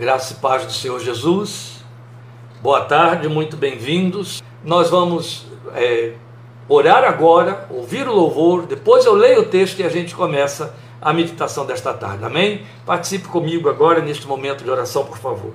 Graça e paz do Senhor Jesus. Boa tarde, muito bem-vindos. Nós vamos é, orar agora, ouvir o louvor, depois eu leio o texto e a gente começa a meditação desta tarde. Amém? Participe comigo agora neste momento de oração, por favor.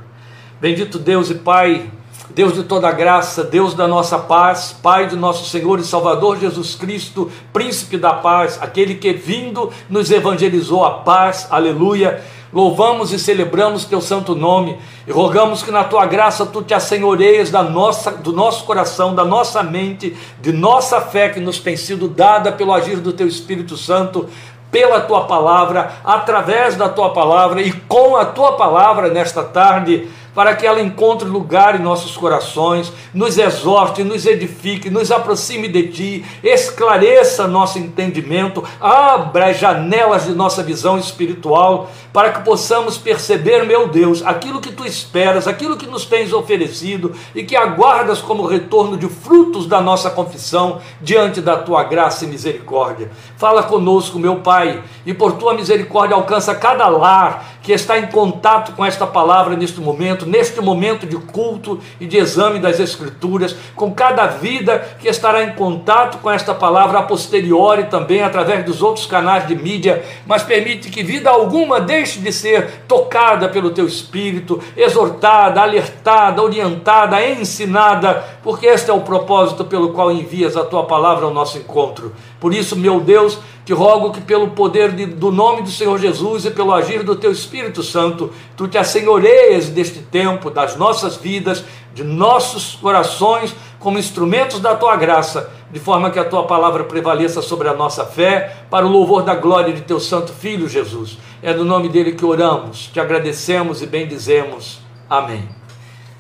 Bendito Deus e Pai, Deus de toda graça, Deus da nossa paz, Pai do nosso Senhor e Salvador Jesus Cristo, Príncipe da paz, aquele que vindo nos evangelizou a paz, aleluia Louvamos e celebramos teu santo nome e rogamos que na tua graça tu te assenhoreias da nossa, do nosso coração, da nossa mente, de nossa fé que nos tem sido dada pelo agir do teu Espírito Santo, pela tua palavra, através da tua palavra e com a tua palavra nesta tarde para que ela encontre lugar em nossos corações, nos exorte, nos edifique, nos aproxime de Ti, esclareça nosso entendimento, abra as janelas de nossa visão espiritual, para que possamos perceber, meu Deus, aquilo que Tu esperas, aquilo que nos tens oferecido e que aguardas como retorno de frutos da nossa confissão diante da Tua graça e misericórdia. Fala conosco, meu Pai, e por Tua misericórdia alcança cada lar que está em contato com esta palavra neste momento neste momento de culto e de exame das Escrituras, com cada vida que estará em contato com esta palavra a posteriori também, através dos outros canais de mídia, mas permite que vida alguma deixe de ser tocada pelo teu Espírito, exortada, alertada, orientada, ensinada, porque este é o propósito pelo qual envias a tua palavra ao nosso encontro. Por isso, meu Deus, te rogo que, pelo poder de, do nome do Senhor Jesus e pelo agir do teu Espírito Santo, tu te assenhoreias deste tempo, das nossas vidas, de nossos corações, como instrumentos da tua graça, de forma que a tua palavra prevaleça sobre a nossa fé, para o louvor da glória de teu Santo Filho Jesus. É no nome dele que oramos, te agradecemos e bendizemos. Amém.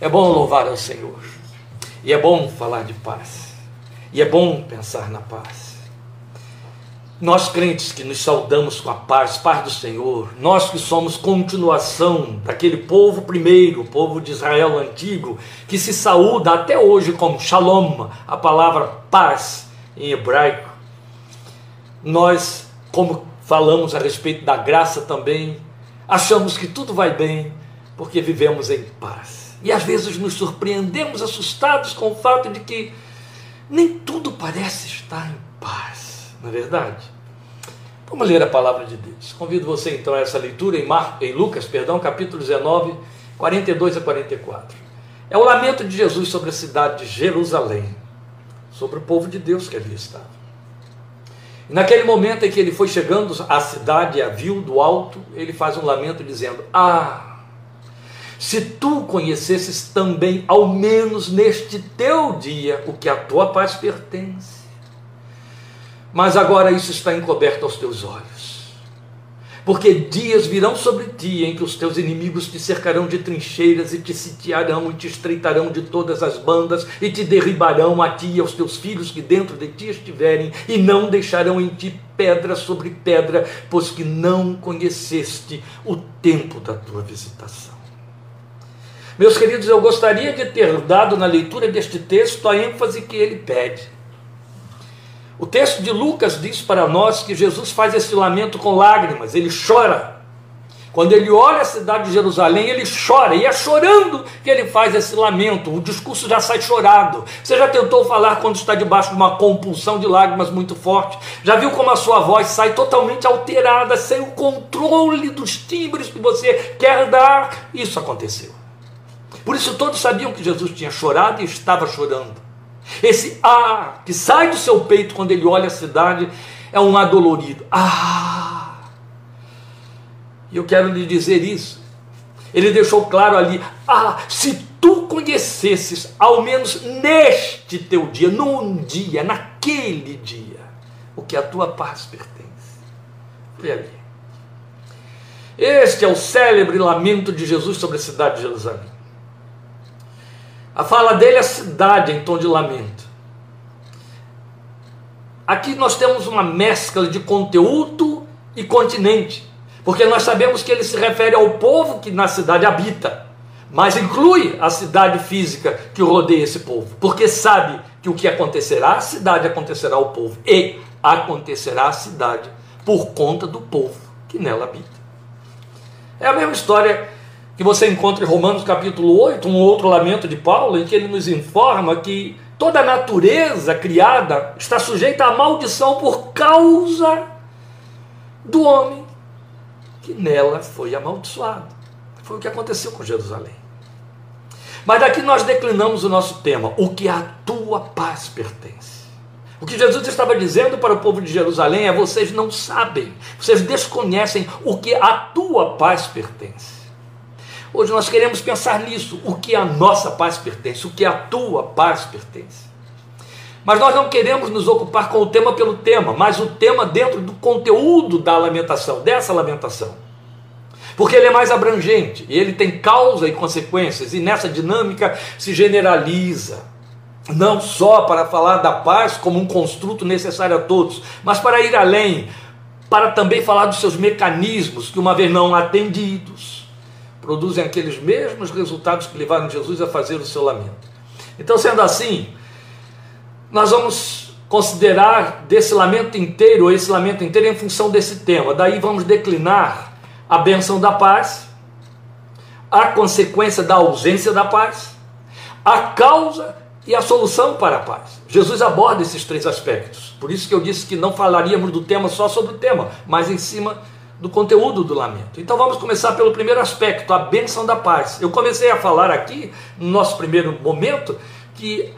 É bom louvar ao Senhor, e é bom falar de paz, e é bom pensar na paz. Nós crentes que nos saudamos com a paz, paz do Senhor, nós que somos continuação daquele povo primeiro, o povo de Israel antigo, que se saúda até hoje com shalom, a palavra paz em hebraico. Nós, como falamos a respeito da graça também, achamos que tudo vai bem porque vivemos em paz. E às vezes nos surpreendemos assustados com o fato de que nem tudo parece estar em paz, não é verdade? Vamos ler a palavra de Deus. Convido você então a essa leitura em, Mar... em Lucas, perdão, capítulo 19, 42 a 44. É o lamento de Jesus sobre a cidade de Jerusalém, sobre o povo de Deus que ali estava. E naquele momento em que ele foi chegando à cidade e a viu do alto, ele faz um lamento dizendo: Ah, se tu conhecesses também, ao menos neste teu dia, o que a tua paz pertence mas agora isso está encoberto aos teus olhos. Porque dias virão sobre ti em que os teus inimigos te cercarão de trincheiras e te sitiarão e te estreitarão de todas as bandas e te derribarão a ti e aos teus filhos que dentro de ti estiverem e não deixarão em ti pedra sobre pedra, pois que não conheceste o tempo da tua visitação. Meus queridos, eu gostaria de ter dado na leitura deste texto a ênfase que ele pede. O texto de Lucas diz para nós que Jesus faz esse lamento com lágrimas, ele chora. Quando ele olha a cidade de Jerusalém, ele chora, e é chorando que ele faz esse lamento. O discurso já sai chorado. Você já tentou falar quando está debaixo de uma compulsão de lágrimas muito forte? Já viu como a sua voz sai totalmente alterada, sem o controle dos timbres que você quer dar? Isso aconteceu. Por isso todos sabiam que Jesus tinha chorado e estava chorando. Esse ah que sai do seu peito quando ele olha a cidade é um adolorido. Ah! E eu quero lhe dizer isso. Ele deixou claro ali: ah, se tu conhecesses, ao menos neste teu dia, num dia, naquele dia, o que a tua paz pertence. Foi ali. Este é o célebre lamento de Jesus sobre a cidade de Jerusalém. A fala dele é cidade em tom de lamento. Aqui nós temos uma mescla de conteúdo e continente, porque nós sabemos que ele se refere ao povo que na cidade habita, mas inclui a cidade física que rodeia esse povo, porque sabe que o que acontecerá à cidade acontecerá ao povo, e acontecerá à cidade por conta do povo que nela habita. É a mesma história que você encontra em Romanos capítulo 8, um outro lamento de Paulo, em que ele nos informa que toda a natureza criada está sujeita à maldição por causa do homem que nela foi amaldiçoado. Foi o que aconteceu com Jerusalém. Mas daqui nós declinamos o nosso tema, o que a tua paz pertence. O que Jesus estava dizendo para o povo de Jerusalém é: vocês não sabem, vocês desconhecem o que a tua paz pertence. Hoje nós queremos pensar nisso, o que a nossa paz pertence, o que a tua paz pertence. Mas nós não queremos nos ocupar com o tema pelo tema, mas o tema dentro do conteúdo da lamentação, dessa lamentação. Porque ele é mais abrangente, e ele tem causa e consequências, e nessa dinâmica se generaliza. Não só para falar da paz como um construto necessário a todos, mas para ir além, para também falar dos seus mecanismos que, uma vez não atendidos, produzem aqueles mesmos resultados que levaram Jesus a fazer o seu lamento. Então, sendo assim, nós vamos considerar desse lamento inteiro, esse lamento inteiro em função desse tema. Daí vamos declinar a benção da paz, a consequência da ausência da paz, a causa e a solução para a paz. Jesus aborda esses três aspectos. Por isso que eu disse que não falaríamos do tema só sobre o tema, mas em cima do conteúdo do lamento. Então vamos começar pelo primeiro aspecto, a benção da paz. Eu comecei a falar aqui, no nosso primeiro momento, que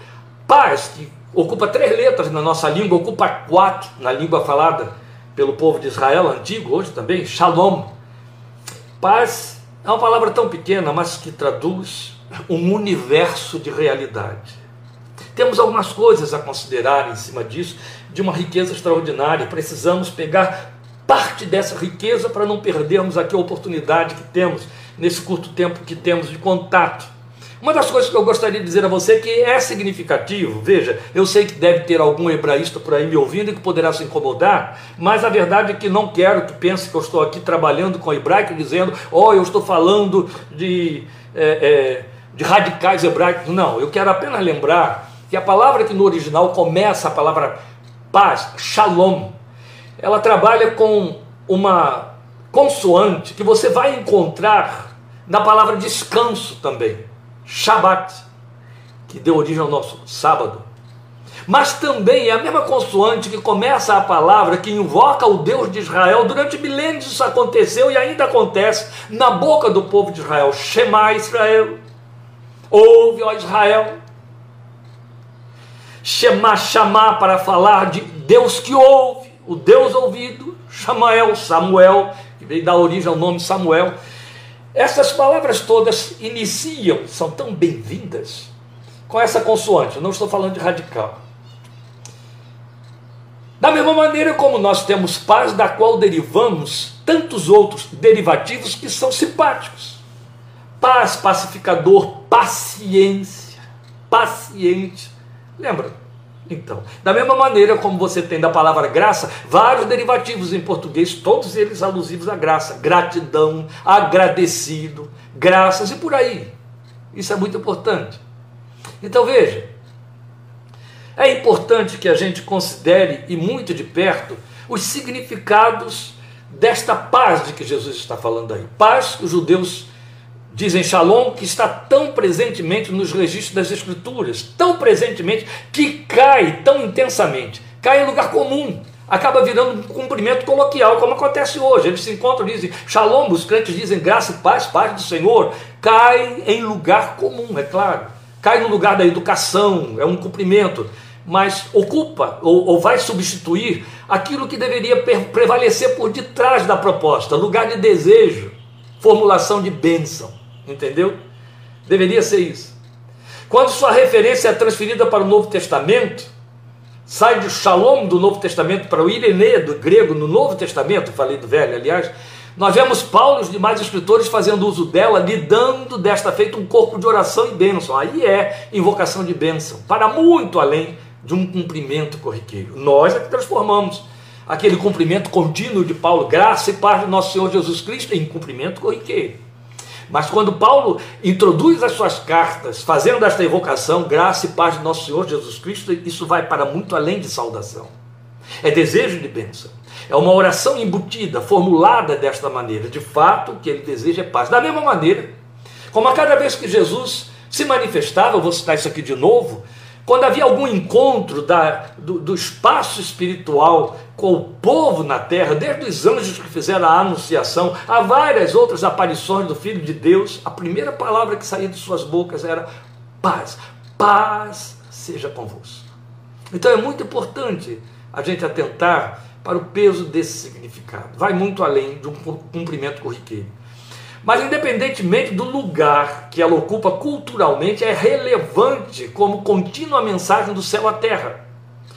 paz, que ocupa três letras na nossa língua, ocupa quatro na língua falada pelo povo de Israel antigo, hoje também, shalom, Paz é uma palavra tão pequena, mas que traduz um universo de realidade. Temos algumas coisas a considerar em cima disso, de uma riqueza extraordinária. Precisamos pegar parte dessa riqueza para não perdermos aqui a oportunidade que temos nesse curto tempo que temos de contato uma das coisas que eu gostaria de dizer a você que é significativo, veja, eu sei que deve ter algum hebraísta por aí me ouvindo e que poderá se incomodar, mas a verdade é que não quero que pense que eu estou aqui trabalhando com hebraico dizendo, oh, eu estou falando de, é, é, de radicais hebraicos. Não, eu quero apenas lembrar que a palavra que no original começa a palavra paz, shalom, ela trabalha com uma consoante que você vai encontrar na palavra descanso também. Shabat, que deu origem ao nosso sábado. Mas também é a mesma consoante que começa a palavra que invoca o Deus de Israel. Durante milênios isso aconteceu e ainda acontece na boca do povo de Israel. Shema Israel. Ouve, ó Israel. Shema, chamar para falar de Deus que ouve, o Deus ouvido. Shamael, Samuel, que veio dar origem ao nome Samuel. Essas palavras todas iniciam, são tão bem-vindas com essa consoante. Eu não estou falando de radical. Da mesma maneira como nós temos paz, da qual derivamos tantos outros derivativos que são simpáticos. Paz, pacificador, paciência, paciente. Lembra? Então, da mesma maneira como você tem da palavra graça, vários derivativos em português, todos eles alusivos à graça, gratidão, agradecido, graças e por aí. Isso é muito importante. Então veja, é importante que a gente considere e muito de perto os significados desta paz de que Jesus está falando aí. Paz que os judeus dizem Shalom, que está tão presentemente nos registros das Escrituras, tão presentemente que cai tão intensamente, cai em lugar comum, acaba virando um cumprimento coloquial, como acontece hoje. Eles se encontram e dizem Shalom, os crentes dizem graça e paz, paz do Senhor, cai em lugar comum, é claro, cai no lugar da educação, é um cumprimento. Mas ocupa ou, ou vai substituir aquilo que deveria prevalecer por detrás da proposta, lugar de desejo, formulação de bênção. Entendeu? Deveria ser isso. Quando sua referência é transferida para o Novo Testamento, sai de Shalom do Novo Testamento para o Irenê do grego no Novo Testamento, falei do velho, aliás, nós vemos Paulo e os demais escritores fazendo uso dela, lhe dando desta feita um corpo de oração e bênção. Aí é invocação de bênção, para muito além de um cumprimento corriqueiro. Nós é que transformamos aquele cumprimento contínuo de Paulo, graça e paz do nosso Senhor Jesus Cristo, em cumprimento corriqueiro. Mas quando Paulo introduz as suas cartas, fazendo esta evocação, graça e paz de nosso Senhor Jesus Cristo, isso vai para muito além de saudação. É desejo de bênção. É uma oração embutida, formulada desta maneira. De fato, o que ele deseja é paz. Da mesma maneira Como a cada vez que Jesus se manifestava, eu vou citar isso aqui de novo, quando havia algum encontro da, do, do, espaço espiritual com o povo na terra, desde os anjos que fizeram a anunciação, a várias outras aparições do Filho de Deus, a primeira palavra que saía de suas bocas era paz. Paz seja convosco. Então é muito importante a gente atentar para o peso desse significado. Vai muito além de um cumprimento corriqueiro. Mas, independentemente do lugar que ela ocupa culturalmente, é relevante como contínua mensagem do céu à terra.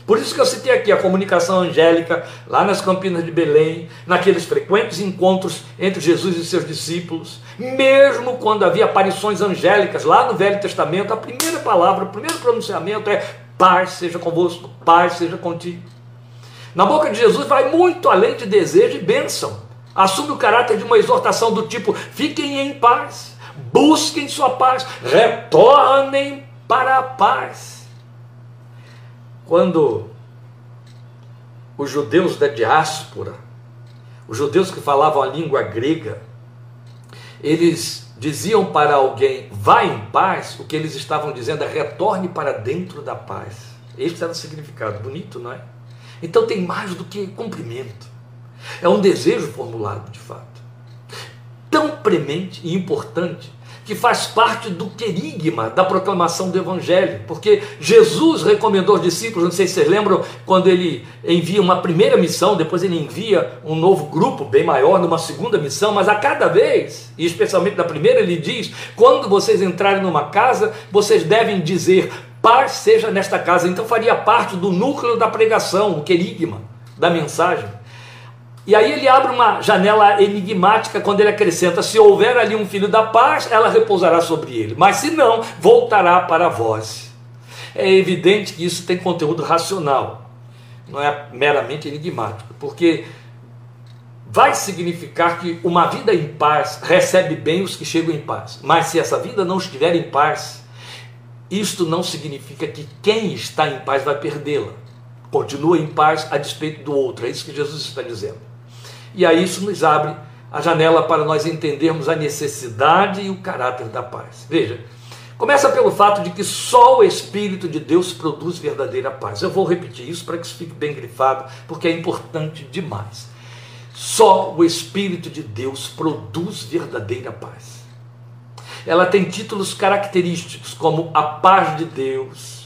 Por isso que eu citei aqui a comunicação angélica, lá nas Campinas de Belém, naqueles frequentes encontros entre Jesus e seus discípulos, mesmo quando havia aparições angélicas lá no Velho Testamento, a primeira palavra, o primeiro pronunciamento é paz seja convosco, paz seja contigo. Na boca de Jesus vai muito além de desejo e bênção assume o caráter de uma exortação do tipo: fiquem em paz, busquem sua paz, retornem para a paz. Quando os judeus da diáspora, os judeus que falavam a língua grega, eles diziam para alguém, vá em paz, o que eles estavam dizendo é retorne para dentro da paz. Esse era o significado, bonito, não é? Então tem mais do que cumprimento. É um desejo formulado de fato. Tão premente e importante que faz parte do querigma da proclamação do Evangelho, porque Jesus recomendou aos discípulos, não sei se vocês lembram, quando ele envia uma primeira missão, depois ele envia um novo grupo bem maior numa segunda missão, mas a cada vez, e especialmente na primeira, ele diz: quando vocês entrarem numa casa, vocês devem dizer, paz seja nesta casa. Então faria parte do núcleo da pregação, o querigma da mensagem. E aí ele abre uma janela enigmática quando ele acrescenta: se houver ali um filho da paz, ela repousará sobre ele, mas se não, voltará para vós. É evidente que isso tem conteúdo racional, não é meramente enigmático, porque vai significar que uma vida em paz recebe bem os que chegam em paz, mas se essa vida não estiver em paz, isto não significa que quem está em paz vai perdê-la. Continua em paz a despeito do outro, é isso que Jesus está dizendo. E aí isso nos abre a janela para nós entendermos a necessidade e o caráter da paz. Veja, começa pelo fato de que só o Espírito de Deus produz verdadeira paz. Eu vou repetir isso para que isso fique bem grifado, porque é importante demais. Só o Espírito de Deus produz verdadeira paz. Ela tem títulos característicos como a paz de Deus,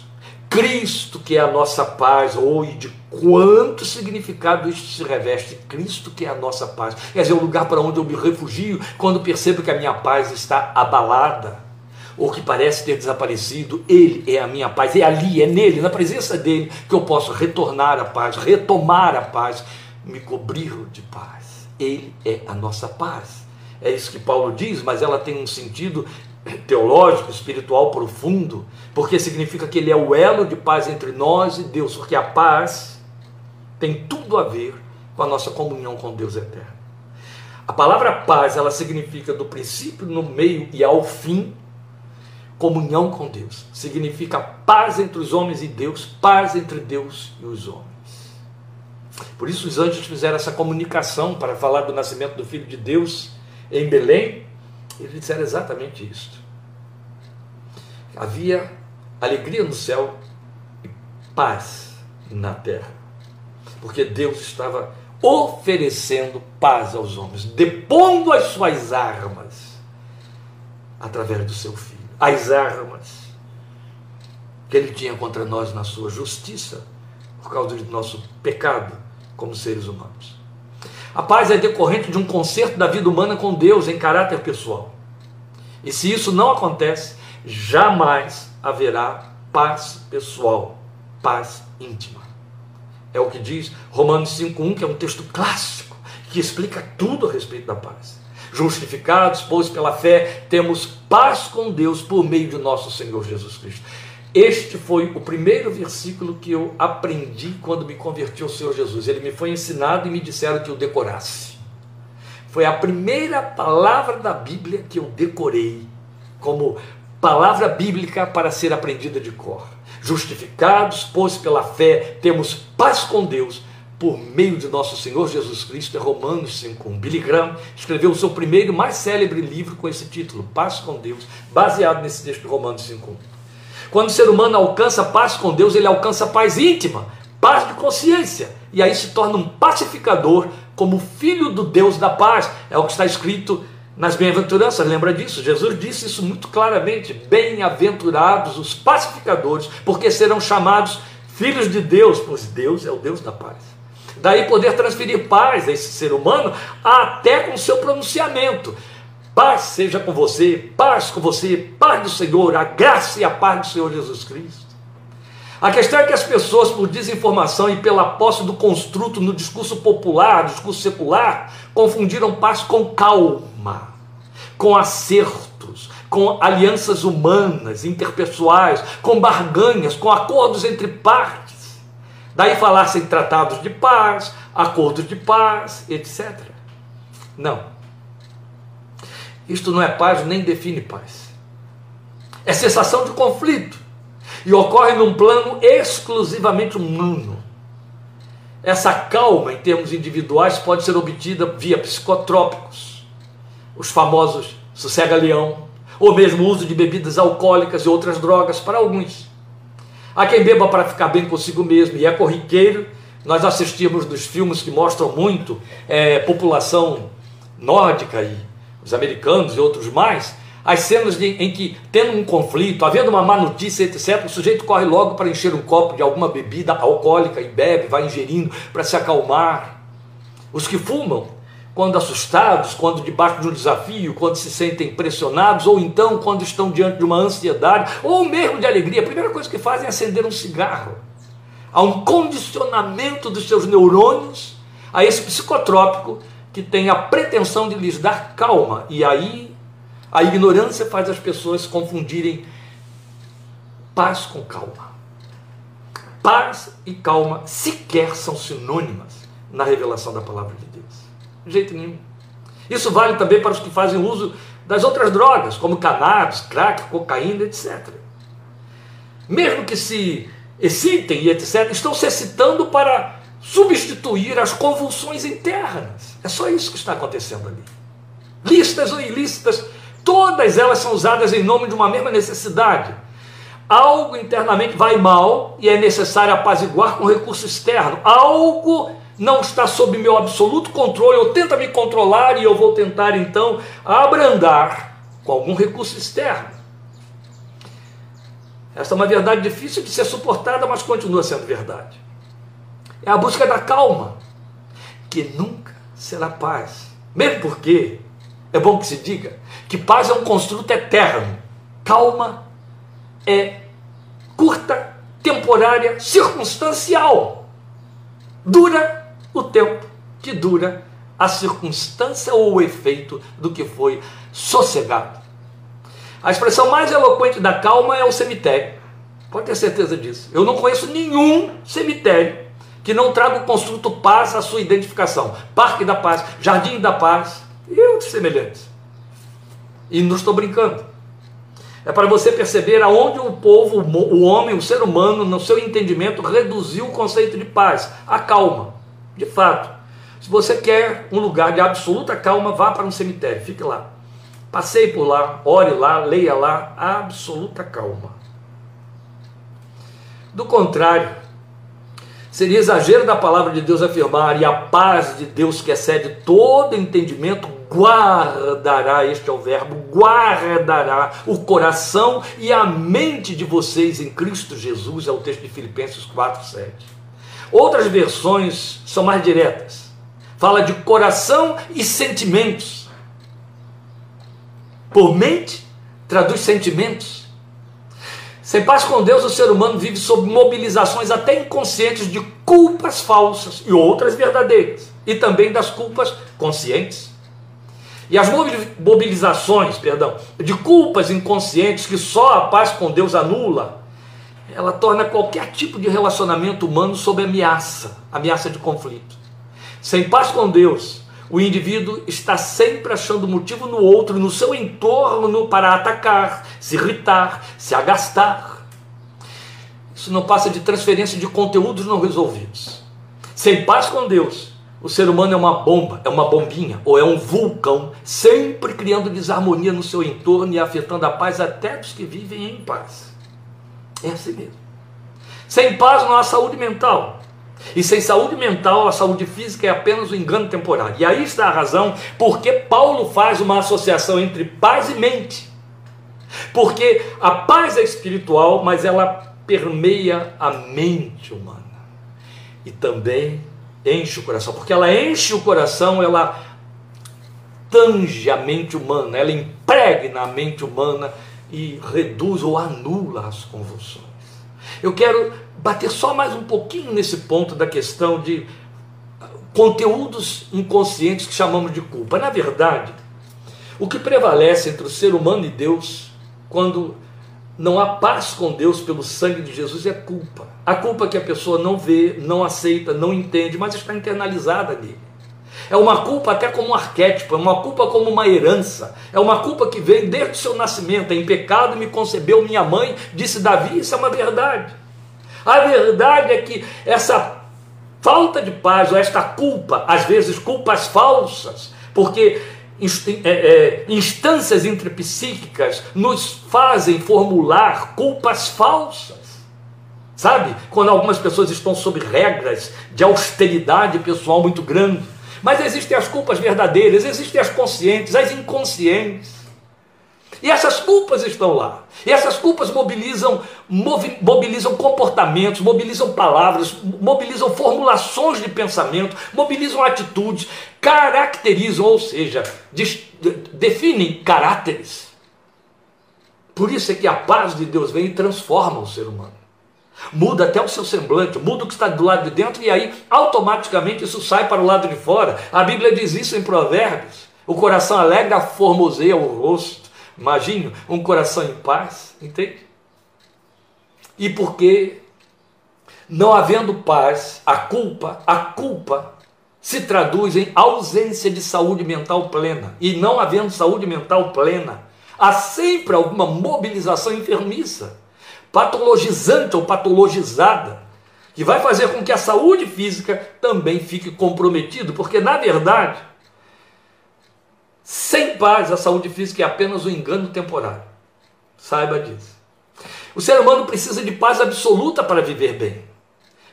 Cristo que é a nossa paz, ou de quanto significado isto se reveste, Cristo que é a nossa paz. Quer dizer, o lugar para onde eu me refugio quando percebo que a minha paz está abalada, ou que parece ter desaparecido, Ele é a minha paz, é ali, é nele, na presença dele, que eu posso retornar à paz, retomar a paz, me cobrir de paz. Ele é a nossa paz. É isso que Paulo diz, mas ela tem um sentido teológico, espiritual profundo, porque significa que ele é o elo de paz entre nós e Deus, porque a paz tem tudo a ver com a nossa comunhão com Deus eterno. A palavra paz, ela significa do princípio, no meio e ao fim, comunhão com Deus. Significa paz entre os homens e Deus, paz entre Deus e os homens. Por isso os anjos fizeram essa comunicação para falar do nascimento do Filho de Deus em Belém, eles disseram exatamente isto. Havia alegria no céu e paz na terra. Porque Deus estava oferecendo paz aos homens, depondo as suas armas através do seu filho. As armas que ele tinha contra nós na sua justiça, por causa do nosso pecado como seres humanos. A paz é decorrente de um conserto da vida humana com Deus em caráter pessoal. E se isso não acontece, jamais haverá paz pessoal, paz íntima. É o que diz Romanos 5,1, que é um texto clássico, que explica tudo a respeito da paz. Justificados, pois, pela fé, temos paz com Deus por meio de nosso Senhor Jesus Cristo. Este foi o primeiro versículo que eu aprendi quando me converti ao Senhor Jesus. Ele me foi ensinado e me disseram que eu decorasse. Foi a primeira palavra da Bíblia que eu decorei como palavra bíblica para ser aprendida de cor. Justificados, pois pela fé temos paz com Deus por meio de nosso Senhor Jesus Cristo é Romanos 5.1. Billy Graham escreveu o seu primeiro e mais célebre livro com esse título, Paz com Deus, baseado nesse texto de Romanos 5.1. Quando o ser humano alcança paz com Deus, ele alcança paz íntima, paz de consciência, e aí se torna um pacificador como filho do Deus da paz. É o que está escrito nas bem-aventuranças, lembra disso? Jesus disse isso muito claramente: Bem-aventurados os pacificadores, porque serão chamados filhos de Deus, pois Deus é o Deus da paz. Daí poder transferir paz a esse ser humano até com seu pronunciamento. Paz seja com você, paz com você, paz do Senhor, a graça e a paz do Senhor Jesus Cristo. A questão é que as pessoas, por desinformação e pela posse do construto no discurso popular, discurso secular, confundiram paz com calma, com acertos, com alianças humanas, interpessoais, com barganhas, com acordos entre partes. Daí falar-se em tratados de paz, acordos de paz, etc. Não. Isto não é paz nem define paz. É cessação de conflito. E ocorre num plano exclusivamente humano. Essa calma, em termos individuais, pode ser obtida via psicotrópicos, os famosos sossega-leão, ou mesmo uso de bebidas alcoólicas e outras drogas para alguns. Há quem beba para ficar bem consigo mesmo e é corriqueiro. Nós assistimos nos filmes que mostram muito é, população nórdica e os americanos e outros mais, as cenas de, em que, tendo um conflito, havendo uma má notícia, etc., o sujeito corre logo para encher um copo de alguma bebida alcoólica e bebe, vai ingerindo para se acalmar. Os que fumam, quando assustados, quando debaixo de um desafio, quando se sentem pressionados, ou então quando estão diante de uma ansiedade, ou mesmo de alegria, a primeira coisa que fazem é acender um cigarro. Há um condicionamento dos seus neurônios a esse psicotrópico que tem a pretensão de lhes dar calma. E aí a ignorância faz as pessoas confundirem paz com calma. Paz e calma sequer são sinônimas na revelação da palavra de Deus. De jeito nenhum. Isso vale também para os que fazem uso das outras drogas, como cannabis, crack, cocaína, etc. Mesmo que se excitem e etc., estão se excitando para substituir as convulsões internas. É só isso que está acontecendo ali. Listas ou ilícitas, todas elas são usadas em nome de uma mesma necessidade. Algo internamente vai mal e é necessário apaziguar com recurso externo. Algo não está sob meu absoluto controle, eu tento me controlar e eu vou tentar então abrandar com algum recurso externo. Esta é uma verdade difícil de ser suportada, mas continua sendo verdade. É a busca da calma, que nunca será paz. Mesmo porque, é bom que se diga, que paz é um construto eterno. Calma é curta, temporária, circunstancial. Dura o tempo que dura a circunstância ou o efeito do que foi sossegado. A expressão mais eloquente da calma é o cemitério. Pode ter certeza disso. Eu não conheço nenhum cemitério que não traga o construto paz à sua identificação. Parque da Paz, Jardim da Paz e outros semelhantes. E não estou brincando. É para você perceber aonde o povo, o homem, o ser humano, no seu entendimento, reduziu o conceito de paz, a calma. De fato, se você quer um lugar de absoluta calma, vá para um cemitério, fique lá. Passeie por lá, ore lá, leia lá, absoluta calma. Do contrário, Seria exagero da palavra de Deus afirmar, e a paz de Deus que excede todo entendimento, guardará, este é o verbo, guardará o coração e a mente de vocês em Cristo Jesus, é o texto de Filipenses 4, 7. Outras versões são mais diretas. Fala de coração e sentimentos. Por mente, traduz sentimentos. Sem paz com Deus, o ser humano vive sob mobilizações até inconscientes de culpas falsas e outras verdadeiras, e também das culpas conscientes. E as mobilizações, perdão, de culpas inconscientes que só a paz com Deus anula, ela torna qualquer tipo de relacionamento humano sob ameaça, ameaça de conflito. Sem paz com Deus, o indivíduo está sempre achando motivo no outro, no seu entorno, para atacar, se irritar, se agastar. Isso não passa de transferência de conteúdos não resolvidos. Sem paz com Deus, o ser humano é uma bomba, é uma bombinha, ou é um vulcão, sempre criando desarmonia no seu entorno e afetando a paz até dos que vivem em paz. É assim mesmo. Sem paz não há saúde mental. E sem saúde mental, a saúde física é apenas um engano temporário. E aí está a razão porque Paulo faz uma associação entre paz e mente. Porque a paz é espiritual, mas ela permeia a mente humana. E também enche o coração, porque ela enche o coração, ela tange a mente humana, ela impregna a mente humana e reduz ou anula as convulsões. Eu quero bater só mais um pouquinho nesse ponto da questão de conteúdos inconscientes que chamamos de culpa. Na verdade, o que prevalece entre o ser humano e Deus, quando não há paz com Deus pelo sangue de Jesus, é culpa. A culpa que a pessoa não vê, não aceita, não entende, mas está internalizada nele. É uma culpa até como um arquétipo, é uma culpa como uma herança, é uma culpa que vem desde o seu nascimento. Em pecado me concebeu minha mãe, disse Davi, isso é uma verdade. A verdade é que essa falta de paz, ou esta culpa, às vezes culpas falsas, porque é, é, instâncias intrapsíquicas nos fazem formular culpas falsas. Sabe? Quando algumas pessoas estão sob regras de austeridade pessoal muito grande. Mas existem as culpas verdadeiras, existem as conscientes, as inconscientes. E essas culpas estão lá. E essas culpas mobilizam, mobilizam comportamentos, mobilizam palavras, mobilizam formulações de pensamento, mobilizam atitudes, caracterizam, ou seja, definem caráteres. Por isso é que a paz de Deus vem e transforma o ser humano. Muda até o seu semblante, muda o que está do lado de dentro e aí automaticamente isso sai para o lado de fora. A Bíblia diz isso em Provérbios. O coração alegre formoseia o rosto. Imagine um coração em paz, entende? E porque não havendo paz, a culpa, a culpa se traduz em ausência de saúde mental plena. E não havendo saúde mental plena, há sempre alguma mobilização enfermiça, patologizante ou patologizada, que vai fazer com que a saúde física também fique comprometida, porque na verdade sem paz, a saúde física é apenas um engano temporário. Saiba disso. O ser humano precisa de paz absoluta para viver bem.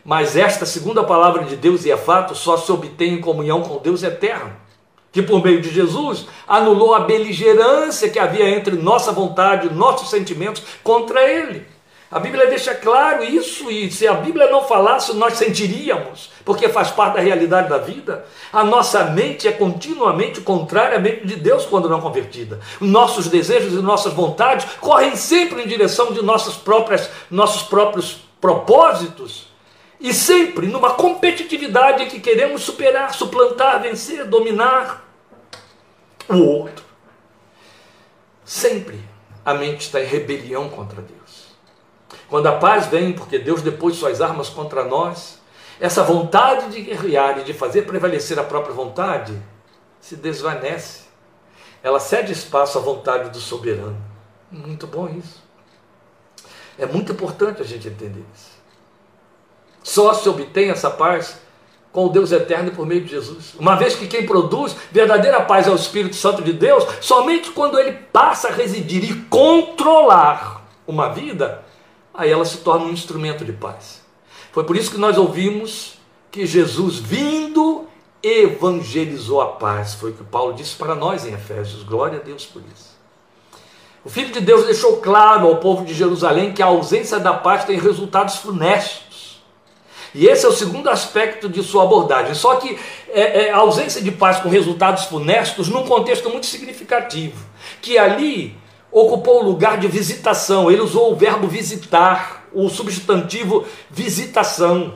Mas esta, segundo a palavra de Deus e é fato, só se obtém em comunhão com Deus eterno, que por meio de Jesus anulou a beligerância que havia entre nossa vontade, nossos sentimentos contra Ele. A Bíblia deixa claro isso, e se a Bíblia não falasse, nós sentiríamos, porque faz parte da realidade da vida. A nossa mente é continuamente contrária à mente de Deus quando não convertida. Nossos desejos e nossas vontades correm sempre em direção de nossas próprias, nossos próprios propósitos. E sempre numa competitividade que queremos superar, suplantar, vencer, dominar o outro. Sempre a mente está em rebelião contra Deus. Quando a paz vem, porque Deus depôs suas armas contra nós, essa vontade de guerrear e de fazer prevalecer a própria vontade se desvanece. Ela cede espaço à vontade do soberano. Muito bom isso. É muito importante a gente entender isso. Só se obtém essa paz com o Deus eterno por meio de Jesus. Uma vez que quem produz verdadeira paz é o Espírito Santo de Deus, somente quando ele passa a residir e controlar uma vida, aí ela se torna um instrumento de paz. Foi por isso que nós ouvimos que Jesus, vindo, evangelizou a paz. Foi o que Paulo disse para nós em Efésios. Glória a Deus por isso. O Filho de Deus deixou claro ao povo de Jerusalém que a ausência da paz tem resultados funestos. E esse é o segundo aspecto de sua abordagem. Só que é, é, a ausência de paz com resultados funestos num contexto muito significativo. Que ali ocupou o lugar de visitação. Ele usou o verbo visitar, o substantivo visitação.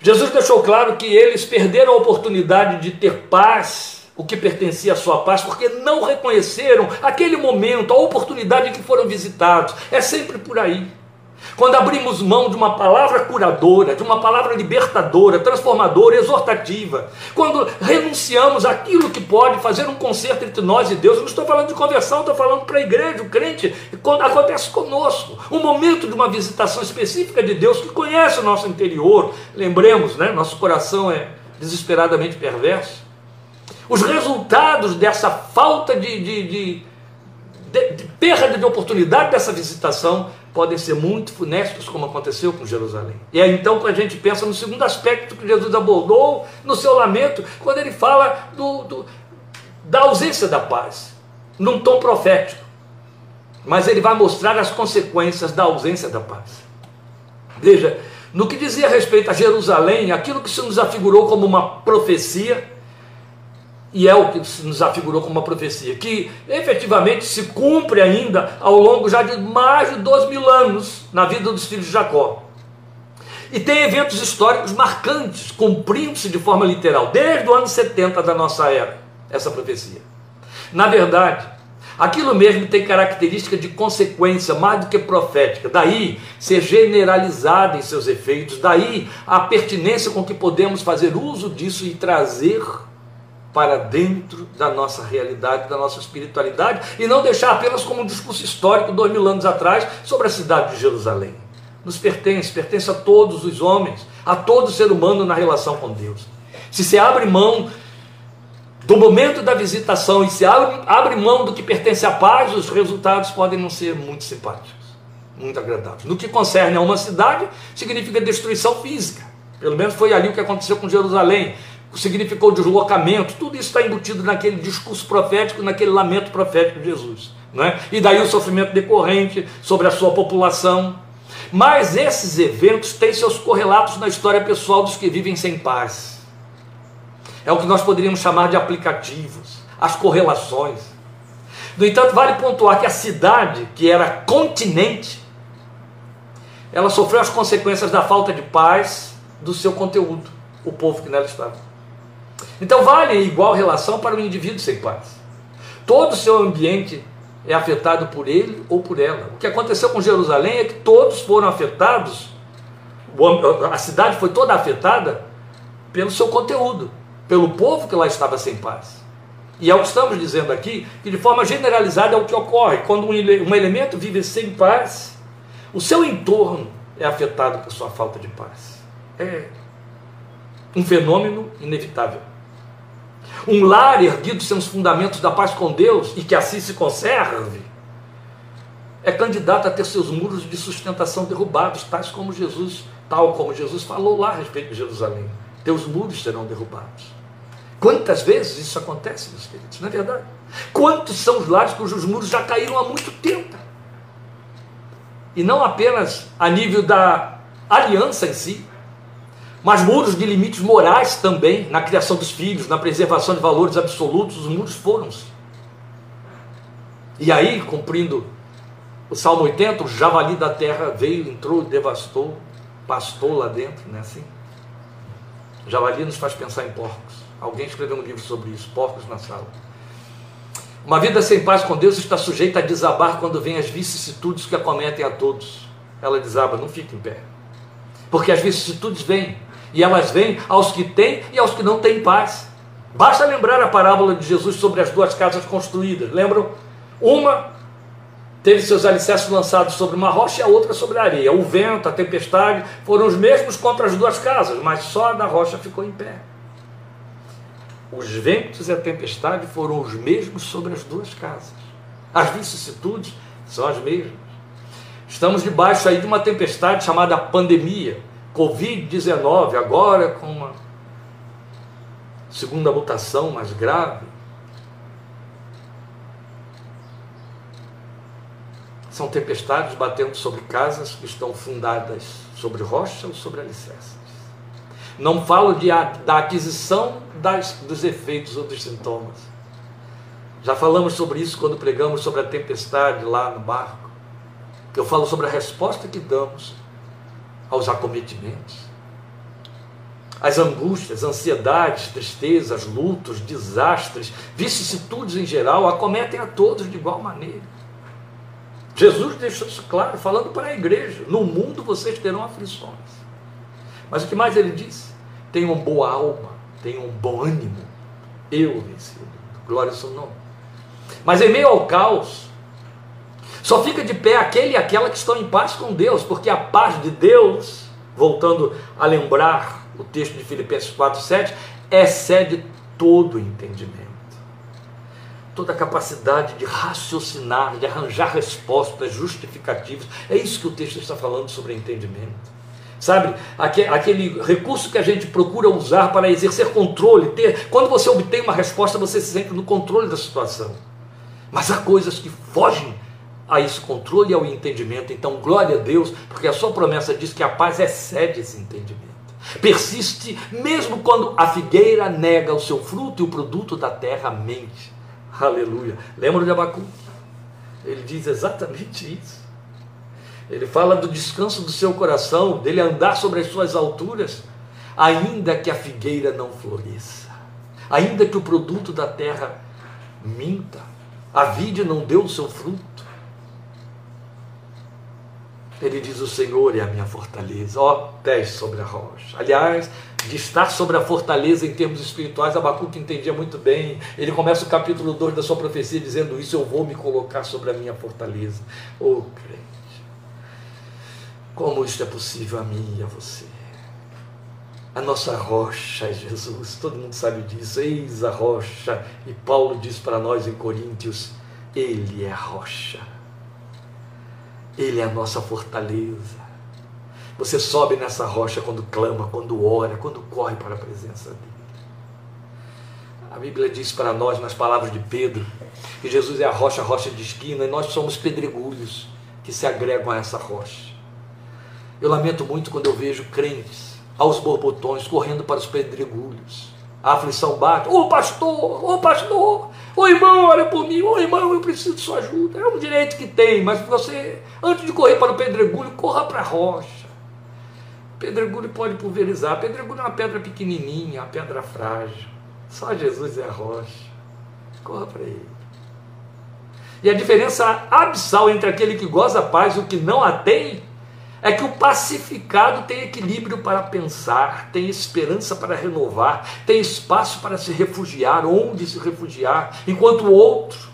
Jesus deixou claro que eles perderam a oportunidade de ter paz, o que pertencia à sua paz, porque não reconheceram aquele momento, a oportunidade que foram visitados. É sempre por aí. Quando abrimos mão de uma palavra curadora, de uma palavra libertadora, transformadora, exortativa, quando renunciamos àquilo que pode fazer um conserto entre nós e Deus, eu não estou falando de conversão, estou falando para a igreja, o crente, quando acontece conosco, um momento de uma visitação específica de Deus que conhece o nosso interior, lembremos, né, nosso coração é desesperadamente perverso. Os resultados dessa falta de, de, de, de, de perda de oportunidade dessa visitação podem ser muito funestos, como aconteceu com Jerusalém. E é então que a gente pensa no segundo aspecto que Jesus abordou no seu lamento, quando ele fala do, do, da ausência da paz, num tom profético. Mas ele vai mostrar as consequências da ausência da paz. Veja, no que dizia respeito a Jerusalém, aquilo que se nos afigurou como uma profecia, e é o que nos afigurou como uma profecia, que efetivamente se cumpre ainda ao longo já de mais de dois mil anos na vida dos filhos de Jacó. E tem eventos históricos marcantes, cumprindo-se de forma literal, desde o ano 70 da nossa era, essa profecia. Na verdade, aquilo mesmo tem característica de consequência mais do que profética, daí ser generalizada em seus efeitos, daí a pertinência com que podemos fazer uso disso e trazer para dentro da nossa realidade, da nossa espiritualidade, e não deixar apenas como um discurso histórico dois mil anos atrás sobre a cidade de Jerusalém. Nos pertence, pertence a todos os homens, a todo ser humano na relação com Deus. Se se abre mão do momento da visitação e se abre, abre mão do que pertence à paz, os resultados podem não ser muito simpáticos, muito agradáveis. No que concerne a uma cidade, significa destruição física. Pelo menos foi ali o que aconteceu com Jerusalém significou deslocamento, tudo isso está embutido naquele discurso profético, naquele lamento profético de Jesus. Não é? E daí o sofrimento decorrente sobre a sua população. Mas esses eventos têm seus correlatos na história pessoal dos que vivem sem paz. É o que nós poderíamos chamar de aplicativos, as correlações. No entanto, vale pontuar que a cidade, que era continente, ela sofreu as consequências da falta de paz do seu conteúdo, o povo que nela estava. Então vale igual relação para o indivíduo sem paz. Todo o seu ambiente é afetado por ele ou por ela. O que aconteceu com Jerusalém é que todos foram afetados, a cidade foi toda afetada pelo seu conteúdo, pelo povo que lá estava sem paz. E é o que estamos dizendo aqui, que de forma generalizada é o que ocorre. Quando um elemento vive sem paz, o seu entorno é afetado por sua falta de paz. É um fenômeno inevitável. Um lar erguido sem os fundamentos da paz com Deus e que assim se conserve, é candidato a ter seus muros de sustentação derrubados, tais como Jesus, tal como Jesus falou lá a respeito de Jerusalém. Teus muros serão derrubados. Quantas vezes isso acontece, meus queridos? Não é verdade? Quantos são os lares cujos muros já caíram há muito tempo? E não apenas a nível da aliança em si, mas muros de limites morais também, na criação dos filhos, na preservação de valores absolutos, os muros foram-se. E aí, cumprindo o Salmo 80, o javali da terra veio, entrou, devastou, pastou lá dentro, não é assim? O javali nos faz pensar em porcos. Alguém escreveu um livro sobre isso, porcos na sala. Uma vida sem paz com Deus está sujeita a desabar quando vem as vicissitudes que acometem a todos. Ela desaba, não fica em pé. Porque as vicissitudes vêm, e elas vêm aos que têm e aos que não têm paz. Basta lembrar a parábola de Jesus sobre as duas casas construídas. Lembram? Uma teve seus alicerces lançados sobre uma rocha e a outra sobre a areia. O vento, a tempestade foram os mesmos contra as duas casas, mas só a da rocha ficou em pé. Os ventos e a tempestade foram os mesmos sobre as duas casas. As vicissitudes são as mesmas. Estamos debaixo aí de uma tempestade chamada pandemia. Covid-19, agora com uma segunda mutação mais grave. São tempestades batendo sobre casas que estão fundadas sobre rocha ou sobre alicerces. Não falo de, da aquisição das, dos efeitos ou dos sintomas. Já falamos sobre isso quando pregamos sobre a tempestade lá no barco. Eu falo sobre a resposta que damos aos acometimentos. As angústias, ansiedades, tristezas, lutos, desastres, vicissitudes em geral acometem a todos de igual maneira. Jesus deixou isso claro, falando para a igreja: no mundo vocês terão aflições. Mas o que mais ele disse? Tenham boa alma, tenham bom ânimo. Eu venci o mundo. Glória ao seu nome. Mas em meio ao caos, só fica de pé aquele e aquela que estão em paz com Deus, porque a paz de Deus, voltando a lembrar o texto de Filipenses 4,7, excede todo entendimento. Toda a capacidade de raciocinar, de arranjar respostas justificativas. É isso que o texto está falando sobre entendimento. Sabe, aquele recurso que a gente procura usar para exercer controle, ter, quando você obtém uma resposta, você se sente no controle da situação. Mas há coisas que fogem a esse controle e ao entendimento. Então, glória a Deus, porque a sua promessa diz que a paz excede esse entendimento. Persiste mesmo quando a figueira nega o seu fruto e o produto da terra mente. Aleluia. Lembra de Abacu? Ele diz exatamente isso. Ele fala do descanso do seu coração, dele andar sobre as suas alturas, ainda que a figueira não floresça, ainda que o produto da terra minta, a vide não deu o seu fruto. Ele diz: O Senhor é a minha fortaleza, ó pés sobre a rocha. Aliás, de estar sobre a fortaleza em termos espirituais, Abacuque entendia muito bem. Ele começa o capítulo 2 da sua profecia dizendo isso: Eu vou me colocar sobre a minha fortaleza. Ô oh, crente, como isto é possível a mim e a você? A nossa rocha é Jesus, todo mundo sabe disso. Eis a rocha, e Paulo diz para nós em Coríntios: Ele é a rocha ele é a nossa fortaleza. Você sobe nessa rocha quando clama, quando ora, quando corre para a presença dele. A Bíblia diz para nós, nas palavras de Pedro, que Jesus é a rocha, a rocha de esquina, e nós somos pedregulhos que se agregam a essa rocha. Eu lamento muito quando eu vejo crentes aos borbotões correndo para os pedregulhos. A aflição bate, ô pastor, ô pastor, Ô irmão, olha por mim, ô irmão, eu preciso de sua ajuda. É um direito que tem, mas você, antes de correr para o pedregulho, corra para a rocha. Pedregulho pode pulverizar. Pedregulho é uma pedra pequenininha, uma pedra frágil. Só Jesus é a rocha. Corra para ele. E a diferença abissal entre aquele que goza a paz e o que não a tem é que o pacificado tem equilíbrio para pensar, tem esperança para renovar, tem espaço para se refugiar, onde se refugiar, enquanto o outro,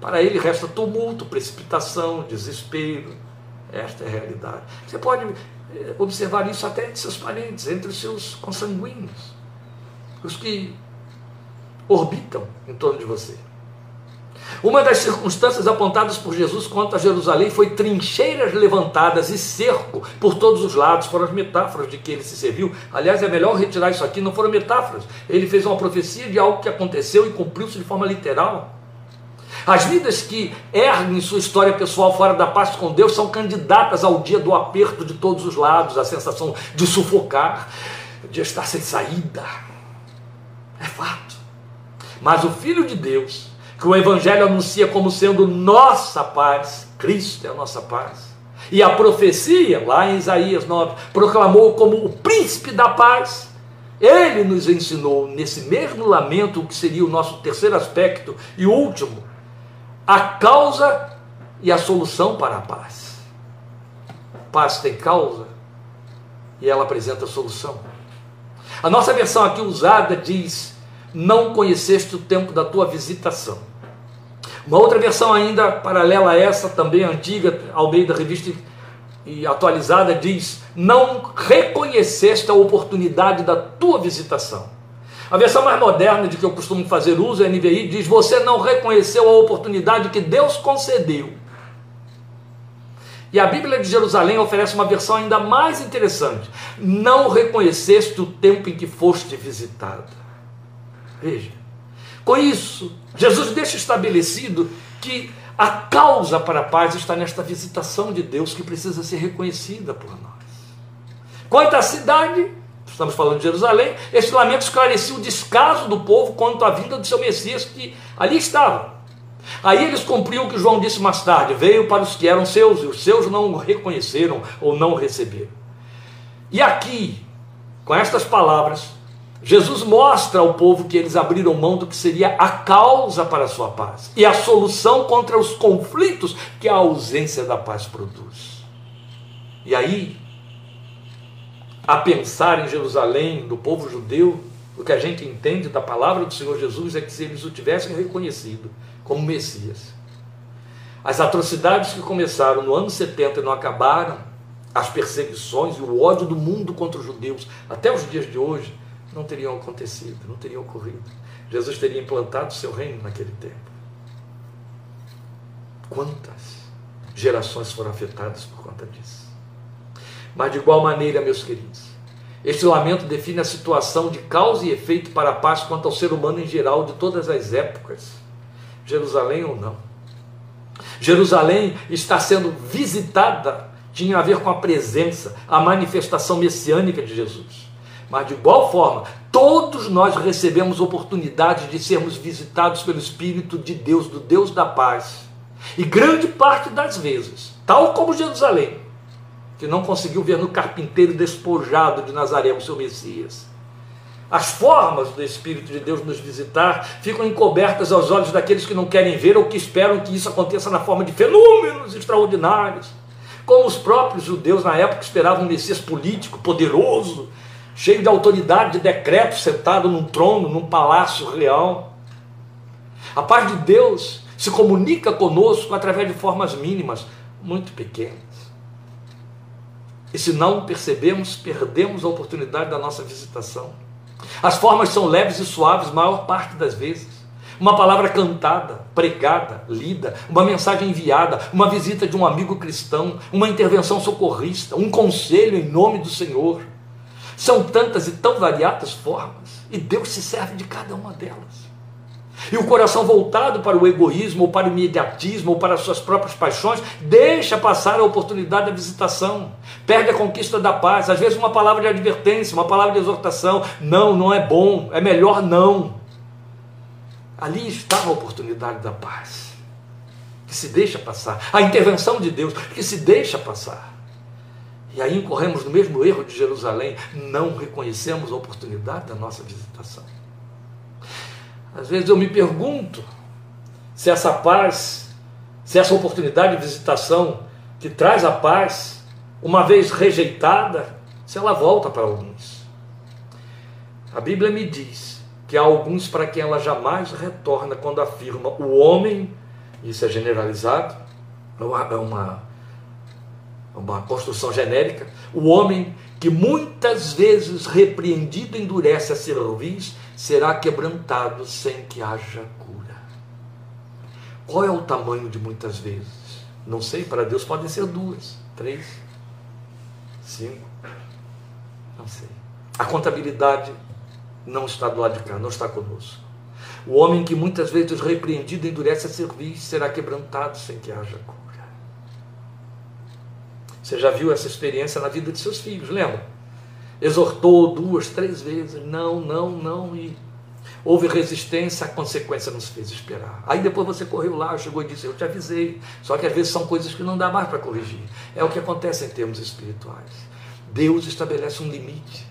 para ele resta tumulto, precipitação, desespero. Esta é a realidade. Você pode eh, observar isso até entre seus parentes, entre os seus consanguíneos, os que orbitam em torno de você. Uma das circunstâncias apontadas por Jesus quanto a Jerusalém foi trincheiras levantadas e cerco por todos os lados. Foram as metáforas de que ele se serviu. Aliás, é melhor retirar isso aqui, não foram metáforas. Ele fez uma profecia de algo que aconteceu e cumpriu-se de forma literal. As vidas que erguem sua história pessoal fora da paz com Deus são candidatas ao dia do aperto de todos os lados, a sensação de sufocar, de estar sem saída. É fato. Mas o Filho de Deus, que o Evangelho anuncia como sendo nossa paz, Cristo é a nossa paz. E a profecia, lá em Isaías 9, proclamou como o príncipe da paz. Ele nos ensinou, nesse mesmo lamento, o que seria o nosso terceiro aspecto e último, a causa e a solução para a paz. Paz tem causa e ela apresenta solução. A nossa versão aqui usada diz: Não conheceste o tempo da tua visitação. Uma outra versão ainda paralela a essa, também antiga, Almeida Revista e atualizada, diz: Não reconheceste a oportunidade da tua visitação. A versão mais moderna de que eu costumo fazer uso, a NVI, diz: Você não reconheceu a oportunidade que Deus concedeu. E a Bíblia de Jerusalém oferece uma versão ainda mais interessante: Não reconheceste o tempo em que foste visitada. Veja, com isso, Jesus deixa estabelecido que a causa para a paz está nesta visitação de Deus que precisa ser reconhecida por nós. Quanto à cidade, estamos falando de Jerusalém, este lamento esclarecia o descaso do povo quanto à vinda do seu Messias que ali estava. Aí eles cumpriam o que João disse mais tarde: veio para os que eram seus, e os seus não o reconheceram ou não o receberam. E aqui, com estas palavras, Jesus mostra ao povo que eles abriram mão do que seria a causa para a sua paz e a solução contra os conflitos que a ausência da paz produz. E aí, a pensar em Jerusalém, do povo judeu, o que a gente entende da palavra do Senhor Jesus é que se eles o tivessem reconhecido como Messias, as atrocidades que começaram no ano 70 e não acabaram, as perseguições e o ódio do mundo contra os judeus, até os dias de hoje, não teriam acontecido, não teriam ocorrido. Jesus teria implantado o seu reino naquele tempo. Quantas gerações foram afetadas por conta disso? Mas de igual maneira, meus queridos, este lamento define a situação de causa e efeito para a paz quanto ao ser humano em geral de todas as épocas, Jerusalém ou não. Jerusalém está sendo visitada, tinha a ver com a presença, a manifestação messiânica de Jesus. Mas de igual forma, todos nós recebemos oportunidade de sermos visitados pelo Espírito de Deus, do Deus da paz. E grande parte das vezes, tal como Jerusalém, que não conseguiu ver no carpinteiro despojado de Nazaré o seu Messias. As formas do Espírito de Deus nos visitar ficam encobertas aos olhos daqueles que não querem ver ou que esperam que isso aconteça na forma de fenômenos extraordinários. Como os próprios judeus na época esperavam um Messias político, poderoso, cheio de autoridade de decreto, sentado num trono, num palácio real. A paz de Deus se comunica conosco através de formas mínimas, muito pequenas. E se não percebemos, perdemos a oportunidade da nossa visitação. As formas são leves e suaves, maior parte das vezes. Uma palavra cantada, pregada, lida, uma mensagem enviada, uma visita de um amigo cristão, uma intervenção socorrista, um conselho em nome do Senhor. São tantas e tão variadas formas, e Deus se serve de cada uma delas. E o coração voltado para o egoísmo, ou para o imediatismo, ou para as suas próprias paixões, deixa passar a oportunidade da visitação, perde a conquista da paz. Às vezes, uma palavra de advertência, uma palavra de exortação: não, não é bom, é melhor não. Ali está a oportunidade da paz, que se deixa passar, a intervenção de Deus, que se deixa passar. E aí incorremos no mesmo erro de Jerusalém, não reconhecemos a oportunidade da nossa visitação. Às vezes eu me pergunto se essa paz, se essa oportunidade de visitação que traz a paz, uma vez rejeitada, se ela volta para alguns. A Bíblia me diz que há alguns para quem ela jamais retorna quando afirma o homem, isso é generalizado, é uma, é uma, construção genérica, o homem que muitas vezes repreendido endurece a cerviz será quebrantado sem que haja cura. Qual é o tamanho de muitas vezes? Não sei, para Deus podem ser duas, três, cinco, não sei. A contabilidade não está do lado de cá, não está conosco. O homem que muitas vezes repreendido endurece a serviço será quebrantado sem que haja cura. Você já viu essa experiência na vida de seus filhos, lembra? exortou duas, três vezes, não, não, não, e houve resistência, a consequência nos fez esperar. Aí depois você correu lá, chegou e disse: Eu te avisei. Só que às vezes são coisas que não dá mais para corrigir. É o que acontece em termos espirituais. Deus estabelece um limite.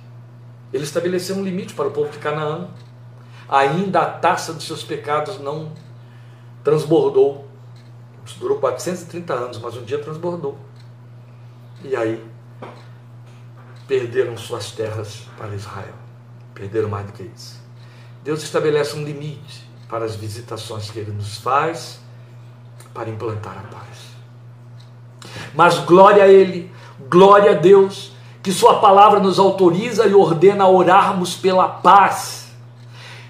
Ele estabeleceu um limite para o povo de Canaã. Ainda a taça dos seus pecados não transbordou. Durou 430 anos, mas um dia transbordou. E aí perderam suas terras para Israel. Perderam mais do que isso. Deus estabelece um limite para as visitações que Ele nos faz para implantar a paz. Mas glória a Ele, glória a Deus, que Sua palavra nos autoriza e ordena a orarmos pela paz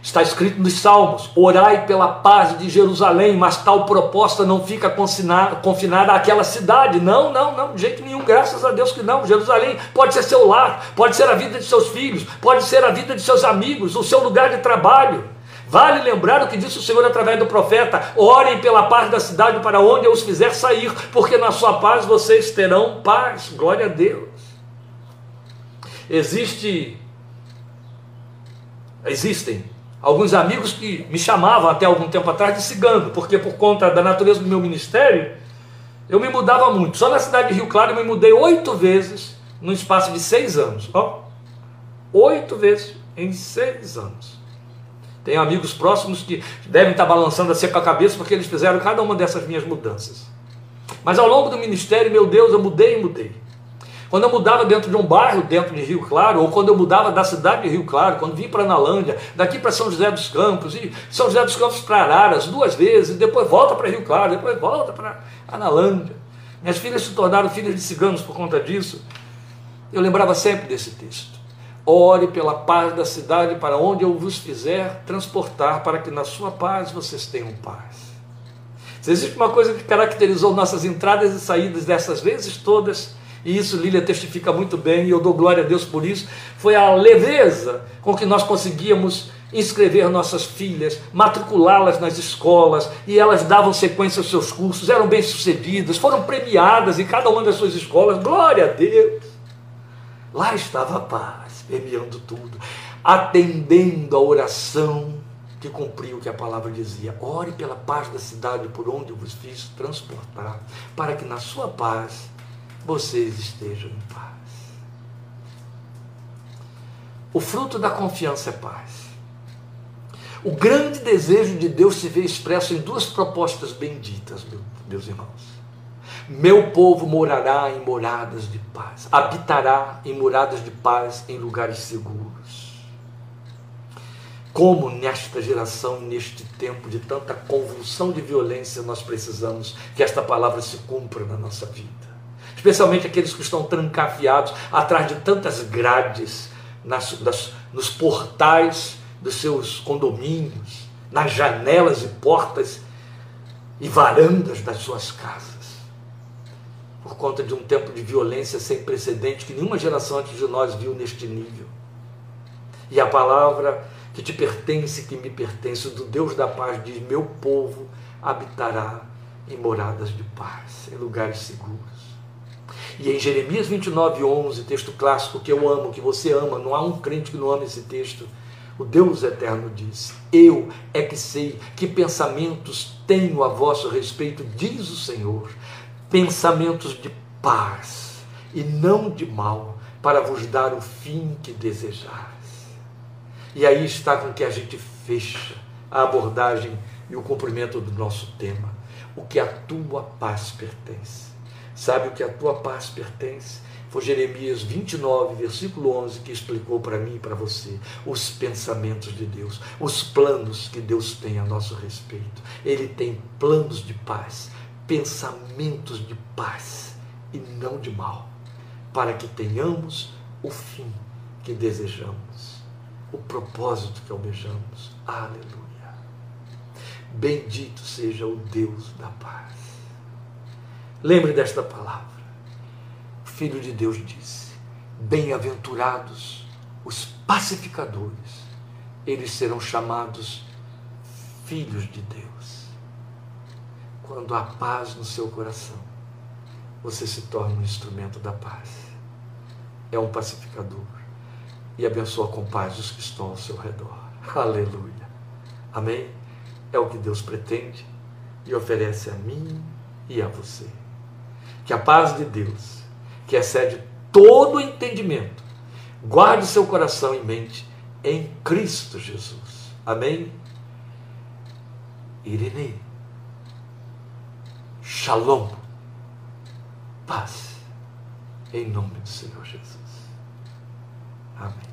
Está escrito nos Salmos: orai pela paz de Jerusalém, mas tal proposta não fica confinada àquela cidade. Não, não, não, de jeito nenhum, graças a Deus que não. Jerusalém pode ser seu lar, pode ser a vida de seus filhos, pode ser a vida de seus amigos, o seu lugar de trabalho. Vale lembrar o que disse o Senhor através do profeta: orem pela paz da cidade para onde eu os fizer sair, porque na sua paz vocês terão paz. Glória a Deus. Existe, existem alguns amigos que me chamavam até algum tempo atrás de cigano, porque por conta da natureza do meu ministério, eu me mudava muito. Só na cidade de Rio Claro eu me mudei oito vezes no espaço de seis anos. Ó, oito vezes Em seis anos. Tem amigos próximos que devem estar balançando assim com a cabeça porque eles fizeram cada uma dessas minhas mudanças. Mas ao longo do ministério, meu Deus, eu mudei e mudei. Quando eu mudava dentro de um bairro, dentro de Rio Claro, ou quando eu mudava da cidade de Rio Claro, quando vim para Analândia, daqui para São José dos Campos, e São José dos Campos para Araras duas vezes, depois volta para Rio Claro, depois volta para Analândia. Minhas filhas se tornaram filhas de ciganos por conta disso. Eu lembrava sempre desse texto. Ore pela paz da cidade para onde eu vos fizer transportar, para que na sua paz vocês tenham paz. Se existe uma coisa que caracterizou nossas entradas e saídas dessas vezes todas, e isso Lília testifica muito bem, e eu dou glória a Deus por isso, foi a leveza com que nós conseguíamos inscrever nossas filhas, matriculá-las nas escolas, e elas davam sequência aos seus cursos, eram bem-sucedidas, foram premiadas em cada uma das suas escolas, glória a Deus. Lá estava a paz, permeando tudo, atendendo a oração que cumpriu o que a palavra dizia. Ore pela paz da cidade por onde eu vos fiz transportar, para que na sua paz vocês estejam em paz. O fruto da confiança é paz. O grande desejo de Deus se vê expresso em duas propostas benditas, meus irmãos. Meu povo morará em moradas de paz, habitará em moradas de paz em lugares seguros. Como nesta geração, neste tempo de tanta convulsão de violência, nós precisamos que esta palavra se cumpra na nossa vida especialmente aqueles que estão trancafiados atrás de tantas grades nas, das, nos portais dos seus condomínios, nas janelas e portas e varandas das suas casas, por conta de um tempo de violência sem precedente que nenhuma geração antes de nós viu neste nível. E a palavra que te pertence, que me pertence, do Deus da paz, diz: Meu povo habitará em moradas de paz, em lugares seguros. E em Jeremias 29, 11, texto clássico que eu amo, que você ama, não há um crente que não ama esse texto. O Deus eterno diz: Eu é que sei que pensamentos tenho a vosso respeito, diz o Senhor, pensamentos de paz e não de mal, para vos dar o fim que desejais. E aí está com que a gente fecha a abordagem e o cumprimento do nosso tema, o que a tua paz pertence. Sabe o que a tua paz pertence? Foi Jeremias 29, versículo 11, que explicou para mim e para você os pensamentos de Deus, os planos que Deus tem a nosso respeito. Ele tem planos de paz, pensamentos de paz e não de mal, para que tenhamos o fim que desejamos, o propósito que almejamos. Aleluia. Bendito seja o Deus da paz. Lembre desta palavra. O Filho de Deus disse: Bem-aventurados os pacificadores, eles serão chamados filhos de Deus. Quando há paz no seu coração, você se torna um instrumento da paz. É um pacificador e abençoa com paz os que estão ao seu redor. Aleluia. Amém? É o que Deus pretende e oferece a mim e a você que a paz de Deus, que excede todo o entendimento, guarde seu coração e mente em Cristo Jesus. Amém? Irene. Shalom. Paz. Em nome do Senhor Jesus. Amém.